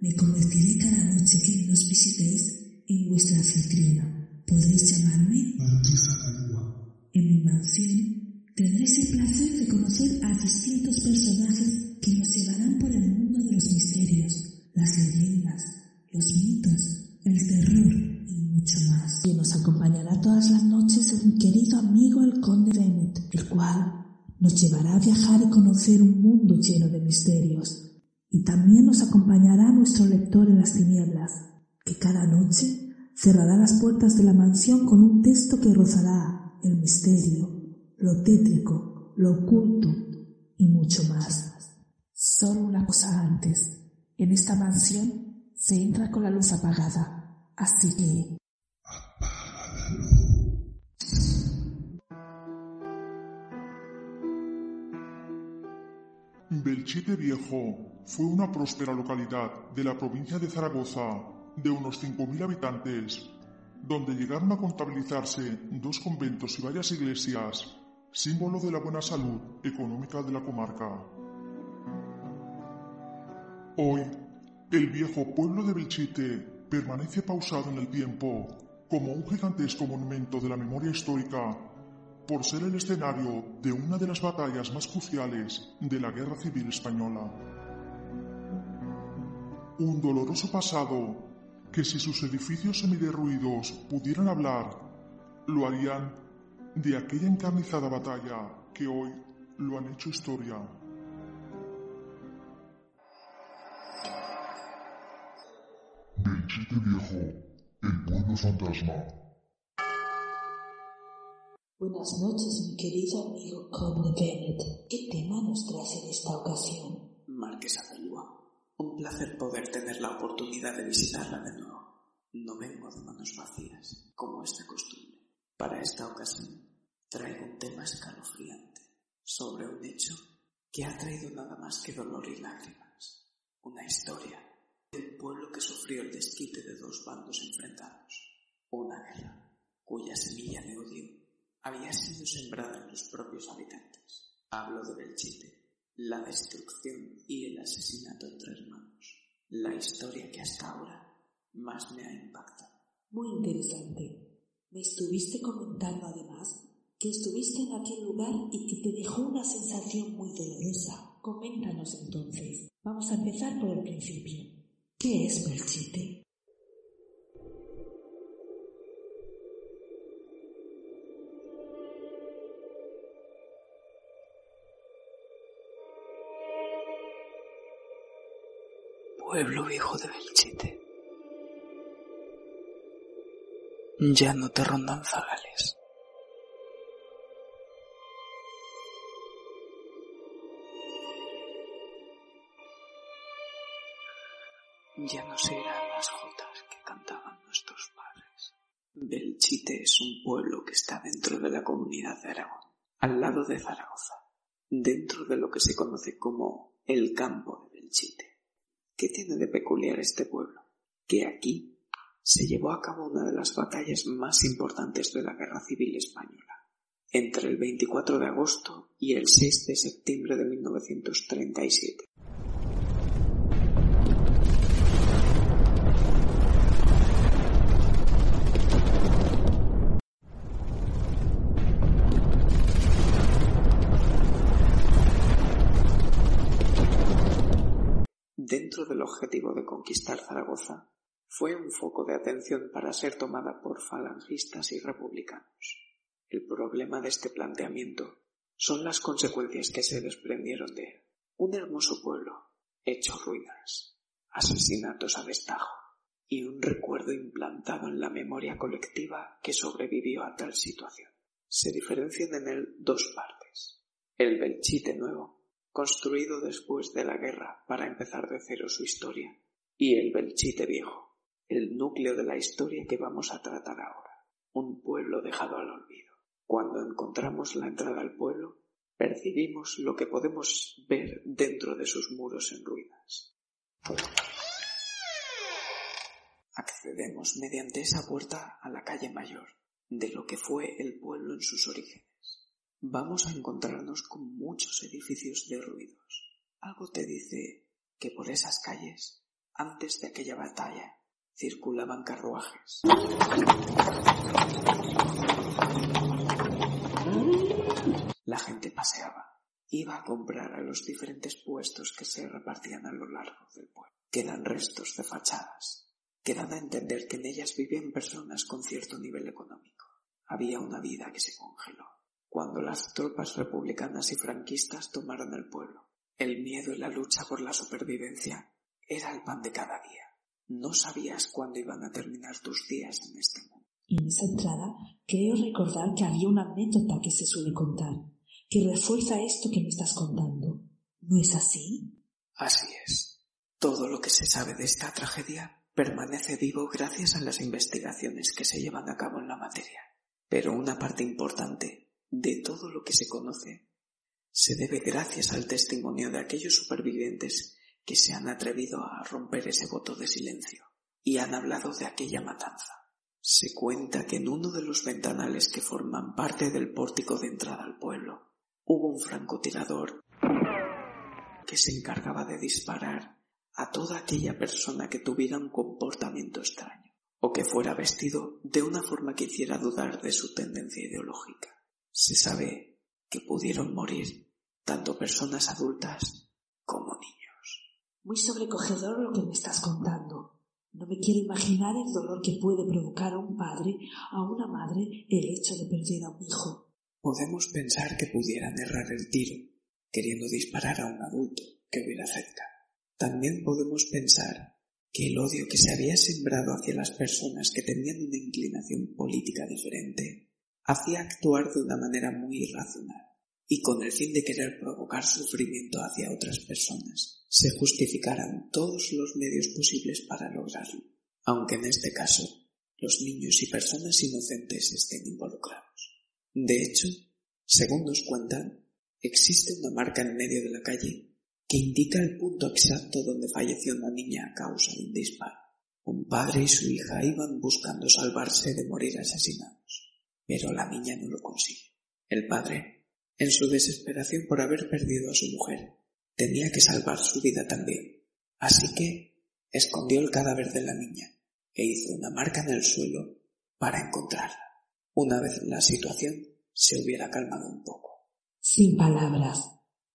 me convertiré cada noche que nos visitéis en vuestra anfitriona. Podréis llamarme En mi mansión tendréis el placer de conocer a distintos personajes que nos llevarán por el mundo de los misterios, las leyendas, los mitos, el terror y mucho más. Y nos acompañará todas las noches el mi querido amigo el conde Bennett, el cual nos llevará a viajar y conocer un mundo lleno de misterios. Y también nos acompañará nuestro lector en las tinieblas, que cada noche cerrará las puertas de la mansión con un texto que rozará el misterio, lo tétrico, lo oculto y mucho más. Solo una cosa antes. En esta mansión se entra con la luz apagada, así que Belchite Viejo fue una próspera localidad de la provincia de Zaragoza de unos 5.000 habitantes, donde llegaron a contabilizarse dos conventos y varias iglesias, símbolo de la buena salud económica de la comarca. Hoy, el viejo pueblo de Belchite permanece pausado en el tiempo como un gigantesco monumento de la memoria histórica por ser el escenario de una de las batallas más cruciales de la Guerra Civil Española. Un doloroso pasado que si sus edificios semiderruidos pudieran hablar, lo harían de aquella encarnizada batalla que hoy lo han hecho historia. Viejo, el pueblo fantasma. Buenas noches, mi querido amigo Conde Bennett. ¿Qué tema nos traes en esta ocasión? Marquesa de Lua, un placer poder tener la oportunidad de visitarla de nuevo. No vengo de manos vacías, como es de costumbre. Para esta ocasión, traigo un tema escalofriante sobre un hecho que ha traído nada más que dolor y lágrimas. Una historia del pueblo que sufrió el desquite de dos bandos enfrentados. Una guerra cuya semilla de odio había sido sembrada en los propios habitantes. Hablo de Belchite, la destrucción y el asesinato entre hermanos. La historia que hasta ahora más me ha impactado. Muy interesante. Me estuviste comentando además que estuviste en aquel lugar y que te dejó una sensación muy dolorosa. Coméntanos entonces. Vamos a empezar por el principio. ¿Qué es Belchite? Pueblo viejo de Belchite. Ya no te rondan zagales. Ya no se irán las jotas que cantaban nuestros padres. Belchite es un pueblo que está dentro de la comunidad de Aragón, al lado de Zaragoza, dentro de lo que se conoce como el campo de Belchite. ¿Qué tiene de peculiar este pueblo? Que aquí se llevó a cabo una de las batallas más importantes de la Guerra Civil Española, entre el 24 de agosto y el 6 de septiembre de 1937. dentro del objetivo de conquistar Zaragoza, fue un foco de atención para ser tomada por falangistas y republicanos. El problema de este planteamiento son las consecuencias que se desprendieron de. Un hermoso pueblo, hecho ruinas, asesinatos a destajo y un recuerdo implantado en la memoria colectiva que sobrevivió a tal situación. Se diferencian en él dos partes. El Belchite nuevo, construido después de la guerra para empezar de cero su historia, y el Belchite viejo, el núcleo de la historia que vamos a tratar ahora, un pueblo dejado al olvido. Cuando encontramos la entrada al pueblo, percibimos lo que podemos ver dentro de sus muros en ruinas. Accedemos mediante esa puerta a la calle mayor, de lo que fue el pueblo en sus orígenes. Vamos a encontrarnos con muchos edificios derruidos. Algo te dice que por esas calles, antes de aquella batalla, circulaban carruajes. La gente paseaba, iba a comprar a los diferentes puestos que se repartían a lo largo del pueblo. Quedan restos de fachadas, que dan a entender que en ellas vivían personas con cierto nivel económico. Había una vida que se congeló cuando las tropas republicanas y franquistas tomaron el pueblo. El miedo y la lucha por la supervivencia era el pan de cada día. No sabías cuándo iban a terminar tus días en este mundo. Y en esa entrada creo recordar que había una anécdota que se suele contar, que refuerza esto que me estás contando. ¿No es así? Así es. Todo lo que se sabe de esta tragedia permanece vivo gracias a las investigaciones que se llevan a cabo en la materia. Pero una parte importante de todo lo que se conoce se debe gracias al testimonio de aquellos supervivientes que se han atrevido a romper ese voto de silencio y han hablado de aquella matanza. Se cuenta que en uno de los ventanales que forman parte del pórtico de entrada al pueblo hubo un francotirador que se encargaba de disparar a toda aquella persona que tuviera un comportamiento extraño o que fuera vestido de una forma que hiciera dudar de su tendencia ideológica. Se sabe que pudieron morir tanto personas adultas como niños. Muy sobrecogedor lo que me estás contando. No me quiero imaginar el dolor que puede provocar a un padre, a una madre, el hecho de perder a un hijo. Podemos pensar que pudieran errar el tiro, queriendo disparar a un adulto que hubiera cerca. También podemos pensar que el odio que se había sembrado hacia las personas que tenían una inclinación política diferente hacía actuar de una manera muy irracional y con el fin de querer provocar sufrimiento hacia otras personas, se justificaran todos los medios posibles para lograrlo, aunque en este caso los niños y personas inocentes estén involucrados. De hecho, según nos cuentan, existe una marca en medio de la calle que indica el punto exacto donde falleció una niña a causa de un disparo. Un padre y su hija iban buscando salvarse de morir asesinados, pero la niña no lo consiguió. El padre en su desesperación por haber perdido a su mujer. Tenía que salvar su vida también. Así que escondió el cadáver de la niña e hizo una marca en el suelo para encontrarla. Una vez la situación se hubiera calmado un poco. Sin palabras.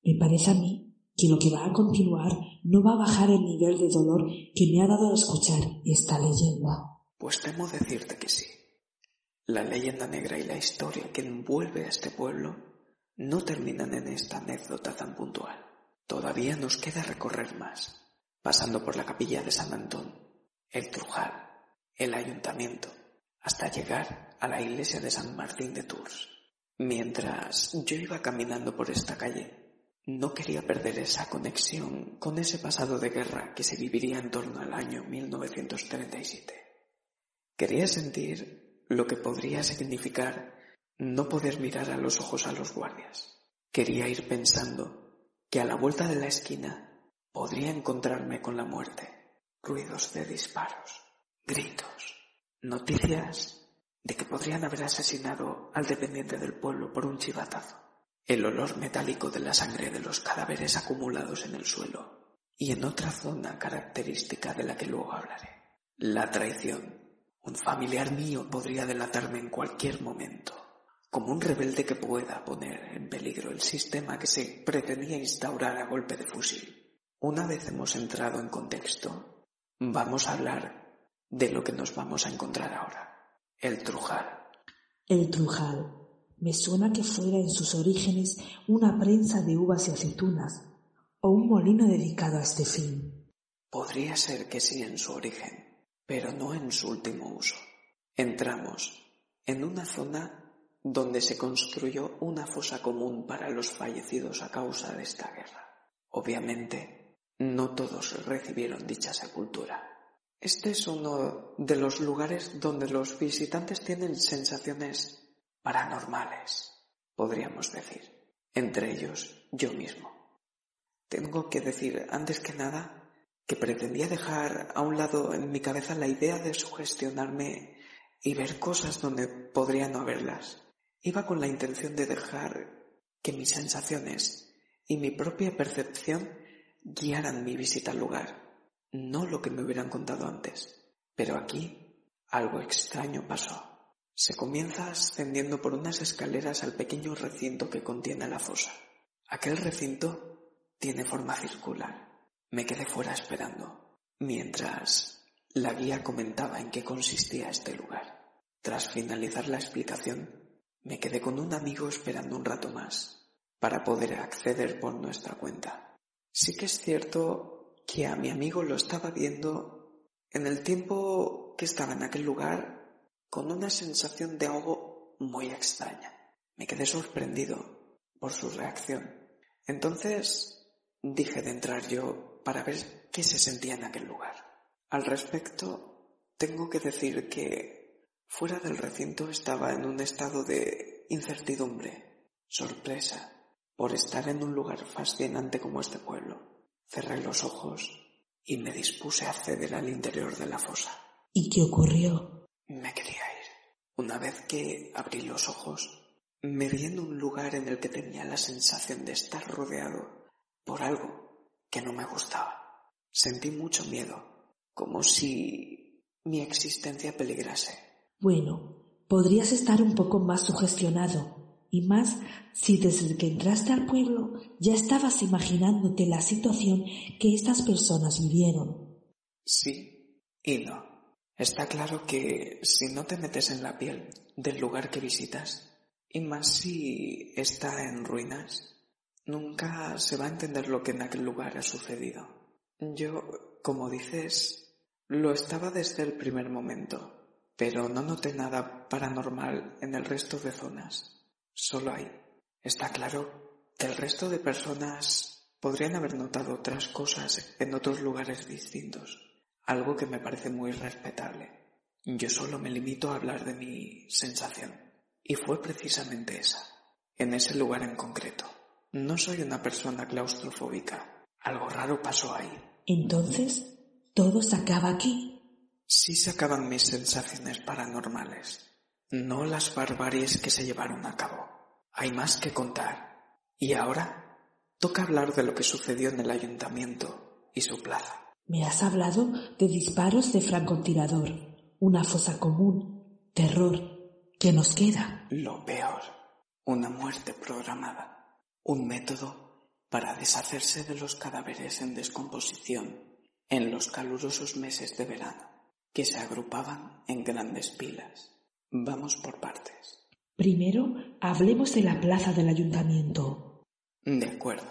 Me parece a mí que lo que va a continuar no va a bajar el nivel de dolor que me ha dado a escuchar esta leyenda. Pues temo decirte que sí. La leyenda negra y la historia que envuelve a este pueblo no terminan en esta anécdota tan puntual. Todavía nos queda recorrer más, pasando por la capilla de San Antón, el Trujal, el ayuntamiento, hasta llegar a la iglesia de San Martín de Tours. Mientras yo iba caminando por esta calle, no quería perder esa conexión con ese pasado de guerra que se viviría en torno al año 1937. Quería sentir lo que podría significar no poder mirar a los ojos a los guardias. Quería ir pensando que a la vuelta de la esquina podría encontrarme con la muerte, ruidos de disparos, gritos, noticias de que podrían haber asesinado al dependiente del pueblo por un chivatazo, el olor metálico de la sangre de los cadáveres acumulados en el suelo y en otra zona característica de la que luego hablaré, la traición. Un familiar mío podría delatarme en cualquier momento como un rebelde que pueda poner en peligro el sistema que se pretendía instaurar a golpe de fusil. Una vez hemos entrado en contexto, vamos a hablar de lo que nos vamos a encontrar ahora, el Trujal. El Trujal. Me suena que fuera en sus orígenes una prensa de uvas y aceitunas, o un molino dedicado a este fin. Podría ser que sí en su origen, pero no en su último uso. Entramos en una zona donde se construyó una fosa común para los fallecidos a causa de esta guerra. Obviamente, no todos recibieron dicha sepultura. Este es uno de los lugares donde los visitantes tienen sensaciones paranormales, podríamos decir, entre ellos yo mismo. Tengo que decir, antes que nada, que pretendía dejar a un lado en mi cabeza la idea de sugestionarme y ver cosas donde podría no haberlas. Iba con la intención de dejar que mis sensaciones y mi propia percepción guiaran mi visita al lugar, no lo que me hubieran contado antes. Pero aquí algo extraño pasó. Se comienza ascendiendo por unas escaleras al pequeño recinto que contiene la fosa. Aquel recinto tiene forma circular. Me quedé fuera esperando, mientras la guía comentaba en qué consistía este lugar. Tras finalizar la explicación, me quedé con un amigo esperando un rato más, para poder acceder por nuestra cuenta. Sí que es cierto que a mi amigo lo estaba viendo en el tiempo que estaba en aquel lugar con una sensación de algo muy extraña. Me quedé sorprendido por su reacción. Entonces dije de entrar yo para ver qué se sentía en aquel lugar. Al respecto, tengo que decir que fuera del recinto estaba en un estado de incertidumbre, sorpresa, por estar en un lugar fascinante como este pueblo. Cerré los ojos y me dispuse a acceder al interior de la fosa. ¿Y qué ocurrió? Me quería ir. Una vez que abrí los ojos, me vi en un lugar en el que tenía la sensación de estar rodeado por algo que no me gustaba. Sentí mucho miedo, como si mi existencia peligrase. Bueno, podrías estar un poco más sugestionado, y más si desde que entraste al pueblo ya estabas imaginándote la situación que estas personas vivieron. Sí y no. Está claro que si no te metes en la piel del lugar que visitas, y más si está en ruinas, nunca se va a entender lo que en aquel lugar ha sucedido. Yo, como dices, lo estaba desde el primer momento, pero no noté nada paranormal en el resto de zonas. Solo hay. Está claro que el resto de personas podrían haber notado otras cosas en otros lugares distintos, algo que me parece muy respetable. Yo solo me limito a hablar de mi sensación, y fue precisamente esa, en ese lugar en concreto. No soy una persona claustrofóbica. Algo raro pasó ahí. Entonces, ¿todo se acaba aquí? Sí se acaban mis sensaciones paranormales no las barbaries que se llevaron a cabo. Hay más que contar. Y ahora toca hablar de lo que sucedió en el ayuntamiento y su plaza. Me has hablado de disparos de francotirador, una fosa común, terror. ¿Qué nos queda? Lo peor, una muerte programada, un método para deshacerse de los cadáveres en descomposición en los calurosos meses de verano, que se agrupaban en grandes pilas Vamos por partes. Primero, hablemos de la plaza del ayuntamiento. De acuerdo.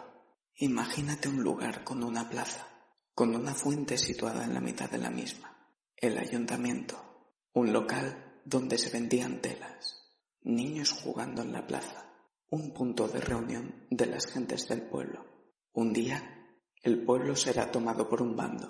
Imagínate un lugar con una plaza, con una fuente situada en la mitad de la misma. El ayuntamiento. Un local donde se vendían telas. Niños jugando en la plaza. Un punto de reunión de las gentes del pueblo. Un día, el pueblo será tomado por un bando.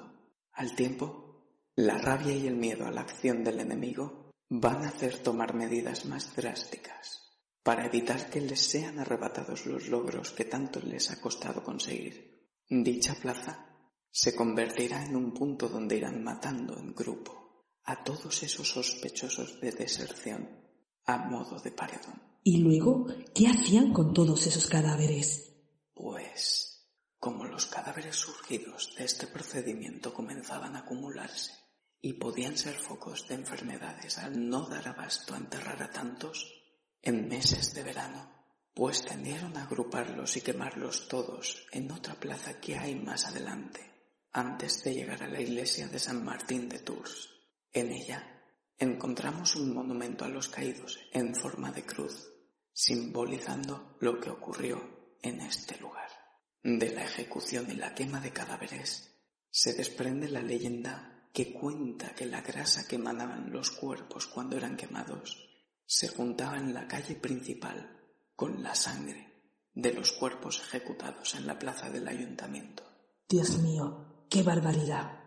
Al tiempo, la rabia y el miedo a la acción del enemigo van a hacer tomar medidas más drásticas para evitar que les sean arrebatados los logros que tanto les ha costado conseguir. Dicha plaza se convertirá en un punto donde irán matando en grupo a todos esos sospechosos de deserción a modo de paredón. ¿Y luego qué hacían con todos esos cadáveres? Pues, como los cadáveres surgidos de este procedimiento comenzaban a acumularse, y podían ser focos de enfermedades al no dar abasto a enterrar a tantos, en meses de verano pues tendieron a agruparlos y quemarlos todos en otra plaza que hay más adelante, antes de llegar a la iglesia de San Martín de Tours. En ella encontramos un monumento a los caídos en forma de cruz, simbolizando lo que ocurrió en este lugar. De la ejecución y la quema de cadáveres se desprende la leyenda que cuenta que la grasa que emanaban los cuerpos cuando eran quemados se juntaba en la calle principal con la sangre de los cuerpos ejecutados en la plaza del ayuntamiento. Dios mío, qué barbaridad.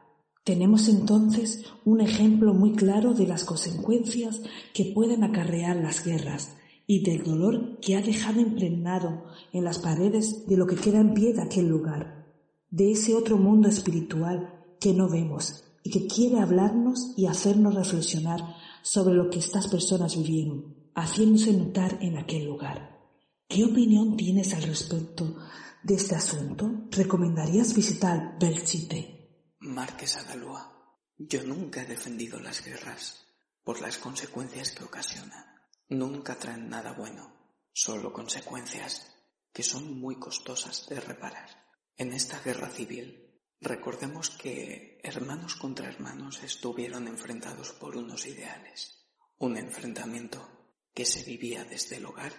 Tenemos entonces un ejemplo muy claro de las consecuencias que pueden acarrear las guerras y del dolor que ha dejado impregnado en las paredes de lo que queda en pie de aquel lugar, de ese otro mundo espiritual que no vemos y que quiere hablarnos y hacernos reflexionar sobre lo que estas personas vivieron, haciéndose notar en aquel lugar. ¿Qué opinión tienes al respecto de este asunto? ¿Recomendarías visitar Belchite? Marquesa Dalúa, yo nunca he defendido las guerras por las consecuencias que ocasionan nunca traen nada bueno, solo consecuencias que son muy costosas de reparar. En esta guerra civil, recordemos que hermanos contra hermanos estuvieron enfrentados por unos ideales, un enfrentamiento que se vivía desde el hogar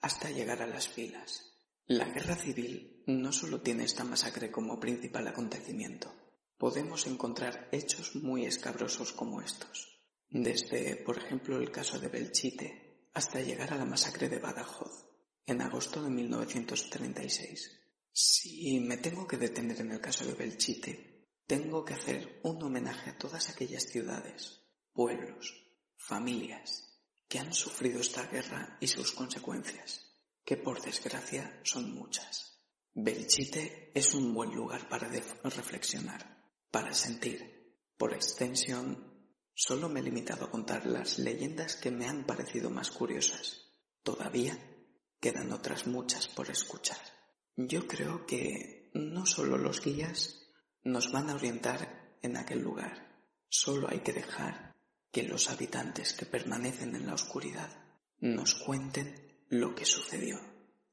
hasta llegar a las filas. La guerra civil no solo tiene esta masacre como principal acontecimiento, podemos encontrar hechos muy escabrosos como estos. Desde, por ejemplo, el caso de Belchite, hasta llegar a la masacre de Badajoz en agosto de 1936. Si me tengo que detener en el caso de Belchite, tengo que hacer un homenaje a todas aquellas ciudades, pueblos, familias que han sufrido esta guerra y sus consecuencias, que por desgracia son muchas. Belchite es un buen lugar para reflexionar, para sentir, por extensión, Solo me he limitado a contar las leyendas que me han parecido más curiosas. Todavía quedan otras muchas por escuchar. Yo creo que no solo los guías nos van a orientar en aquel lugar, solo hay que dejar que los habitantes que permanecen en la oscuridad nos cuenten lo que sucedió.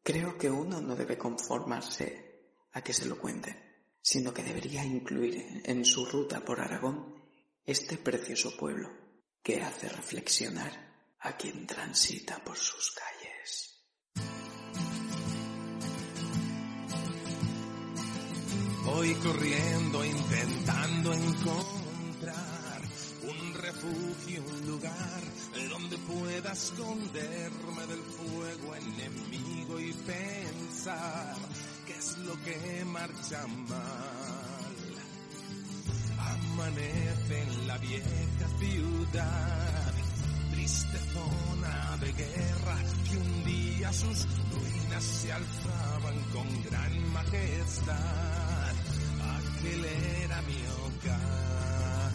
Creo que uno no debe conformarse a que se lo cuenten, sino que debería incluir en su ruta por Aragón este precioso pueblo que hace reflexionar a quien transita por sus calles. Voy corriendo intentando encontrar un refugio, un lugar donde pueda esconderme del fuego enemigo y pensar qué es lo que marcha mal amanece en la vieja ciudad, triste zona de guerra que un día sus ruinas se alzaban con gran majestad. Aquel era mi hogar.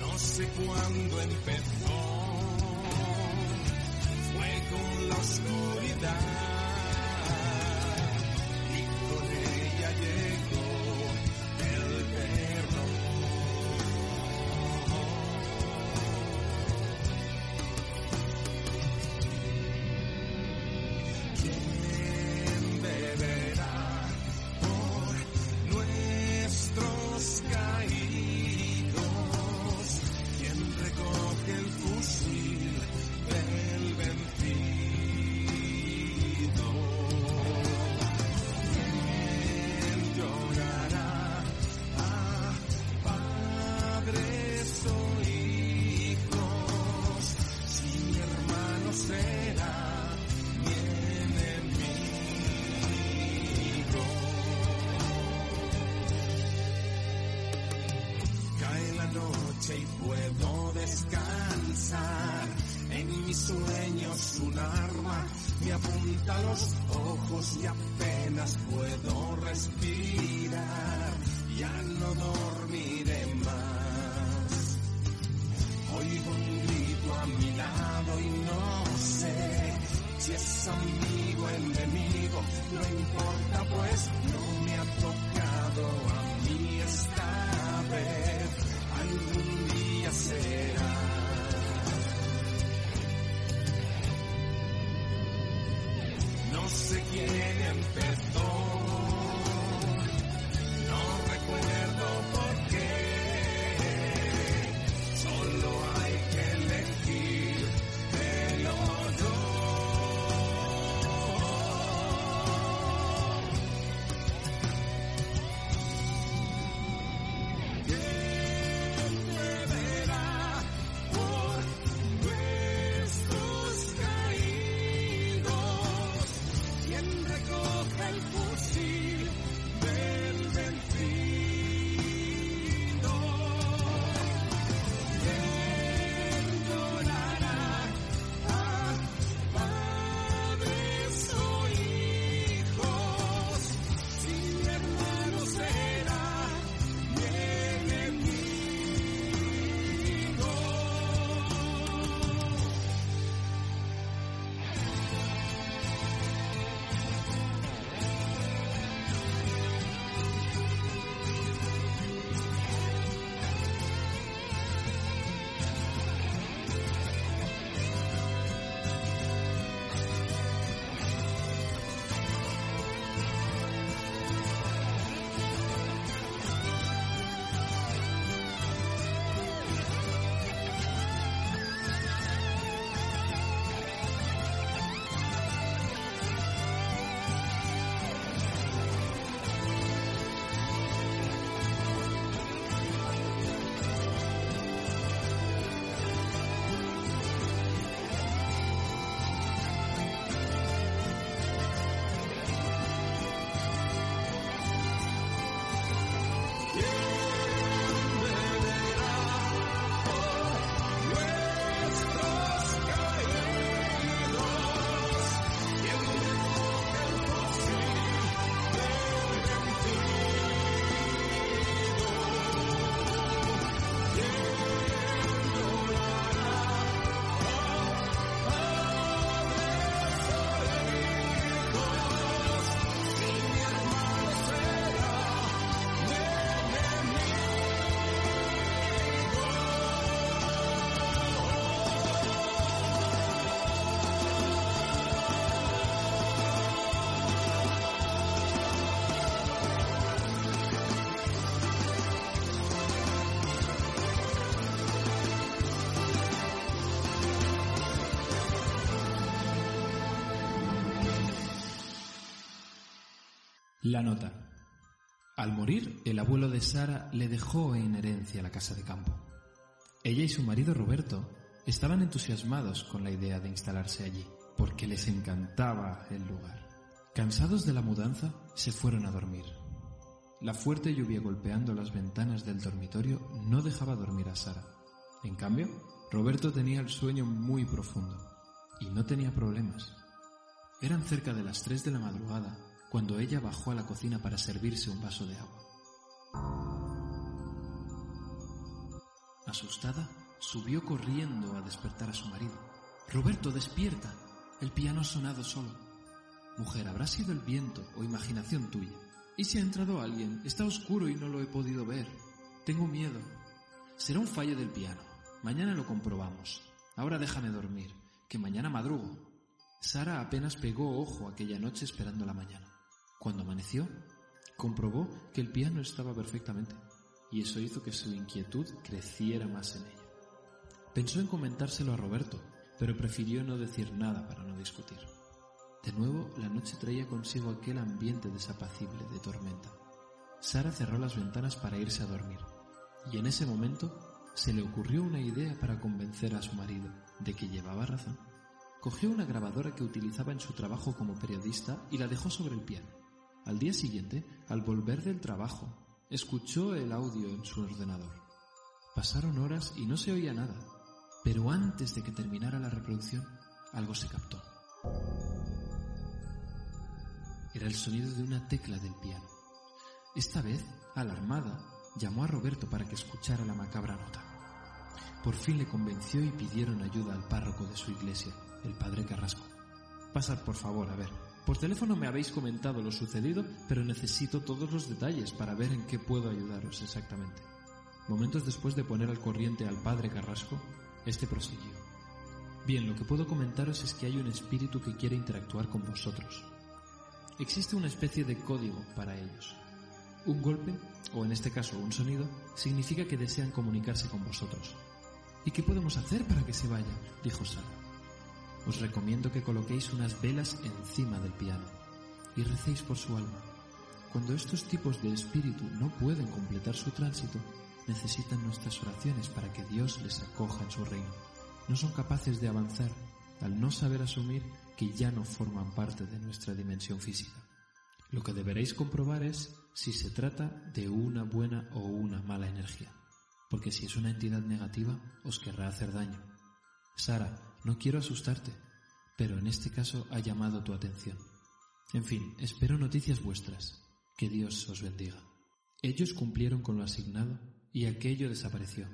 No sé cuándo empezó, manifesto. La nota. Al morir, el abuelo de Sara le dejó en herencia la casa de campo. Ella y su marido Roberto estaban entusiasmados con la idea de instalarse allí, porque les encantaba el lugar. Cansados de la mudanza, se fueron a dormir. La fuerte lluvia golpeando las ventanas del dormitorio no dejaba dormir a Sara. En cambio, Roberto tenía el sueño muy profundo y no tenía problemas. Eran cerca de las 3 de la madrugada cuando ella bajó a la cocina para servirse un vaso de agua. Asustada, subió corriendo a despertar a su marido. Roberto, despierta. El piano ha sonado solo. Mujer, habrá sido el viento o imaginación tuya. ¿Y si ha entrado alguien? Está oscuro y no lo he podido ver. Tengo miedo. Será un fallo del piano. Mañana lo comprobamos. Ahora déjame dormir, que mañana madrugo. Sara apenas pegó ojo aquella noche esperando la mañana. Cuando amaneció, comprobó que el piano estaba perfectamente, y eso hizo que su inquietud creciera más en ella. Pensó en comentárselo a Roberto, pero prefirió no decir nada para no discutir. De nuevo, la noche traía consigo aquel ambiente desapacible de tormenta. Sara cerró las ventanas para irse a dormir, y en ese momento se le ocurrió una idea para convencer a su marido de que llevaba razón. Cogió una grabadora que utilizaba en su trabajo como periodista y la dejó sobre el piano. Al día siguiente, al volver del trabajo, escuchó el audio en su ordenador. Pasaron horas y no se oía nada, pero antes de que terminara la reproducción, algo se captó. Era el sonido de una tecla del piano. Esta vez, alarmada, llamó a Roberto para que escuchara la macabra nota. Por fin le convenció y pidieron ayuda al párroco de su iglesia, el padre Carrasco. Pasad, por favor, a ver. Por teléfono me habéis comentado lo sucedido, pero necesito todos los detalles para ver en qué puedo ayudaros exactamente. Momentos después de poner al corriente al padre Carrasco, este prosiguió. Bien, lo que puedo comentaros es que hay un espíritu que quiere interactuar con vosotros. Existe una especie de código para ellos. Un golpe, o en este caso un sonido, significa que desean comunicarse con vosotros. ¿Y qué podemos hacer para que se vaya? dijo Sara. Os recomiendo que coloquéis unas velas encima del piano y recéis por su alma. Cuando estos tipos de espíritu no pueden completar su tránsito, necesitan nuestras oraciones para que Dios les acoja en su reino. No son capaces de avanzar al no saber asumir que ya no forman parte de nuestra dimensión física. Lo que deberéis comprobar es si se trata de una buena o una mala energía, porque si es una entidad negativa os querrá hacer daño. Sara, no quiero asustarte, pero en este caso ha llamado tu atención. En fin, espero noticias vuestras. Que Dios os bendiga. Ellos cumplieron con lo asignado y aquello desapareció.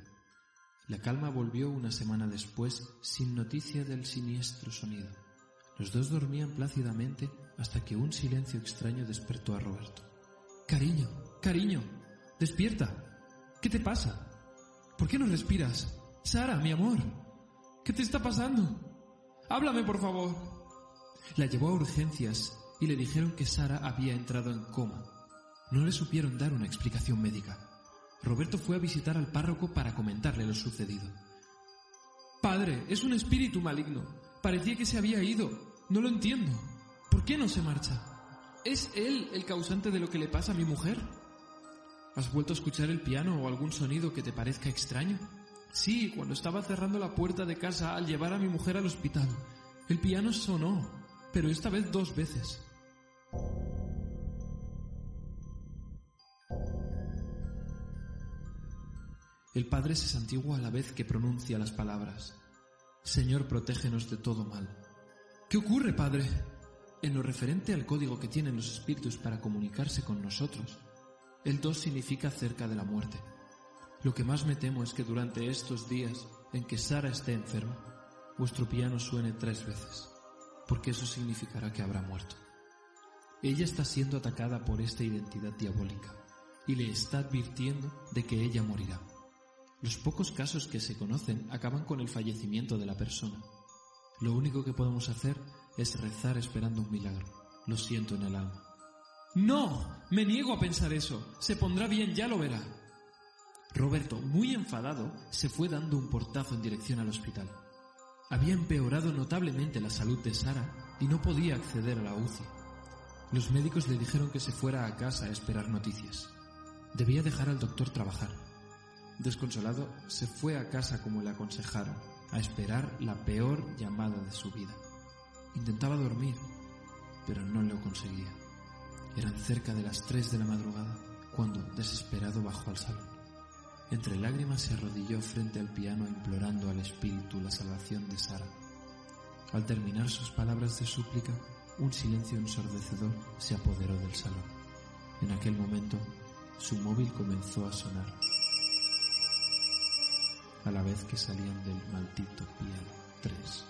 La calma volvió una semana después sin noticia del siniestro sonido. Los dos dormían plácidamente hasta que un silencio extraño despertó a Roberto. Cariño, cariño, despierta. ¿Qué te pasa? ¿Por qué no respiras? Sara, mi amor, ¿qué te está pasando? Háblame, por favor. La llevó a urgencias y le dijeron que Sara había entrado en coma. No le supieron dar una explicación médica. Roberto fue a visitar al párroco para comentarle lo sucedido. Padre, es un espíritu maligno. Parecía que se había ido. No lo entiendo. ¿Por qué no se marcha? ¿Es él el causante de lo que le pasa a mi mujer? ¿Has vuelto a escuchar el piano o algún sonido que te parezca extraño? Sí, cuando estaba cerrando la puerta de casa al llevar a mi mujer al hospital. El piano sonó, pero esta vez dos veces. El Padre se santigua a la vez que pronuncia las palabras. Señor, protégenos de todo mal. ¿Qué ocurre, Padre? En lo referente al código que tienen los espíritus para comunicarse con nosotros, el 2 significa cerca de la muerte. Lo que más me temo es que durante estos días en que Sara esté enferma, vuestro piano suene tres veces, porque eso significará que habrá muerto. Ella está siendo atacada por esta identidad diabólica y le está advirtiendo de que ella morirá. Los pocos casos que se conocen acaban con el fallecimiento de la persona. Lo único que podemos hacer es rezar esperando un milagro. Lo siento en el alma. No, me niego a pensar eso. Se pondrá bien, ya lo verá. Roberto, muy enfadado, se fue dando un portazo en dirección al hospital. Había empeorado notablemente la salud de Sara y no podía acceder a la UCI. Los médicos le dijeron que se fuera a casa a esperar noticias. Debía dejar al doctor trabajar. Desconsolado, se fue a casa como le aconsejaron, a esperar la peor llamada de su vida. Intentaba dormir, pero no lo conseguía. Eran cerca de las tres de la madrugada cuando, desesperado, bajó al salón. Entre lágrimas se arrodilló frente al piano implorando al espíritu la salvación de Sara. Al terminar sus palabras de súplica, un silencio ensordecedor se apoderó del salón. En aquel momento, su móvil comenzó a sonar a la vez que salían del maldito piano tres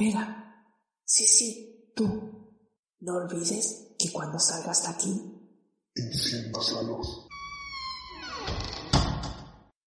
Espera. Sí, sí, tú. No olvides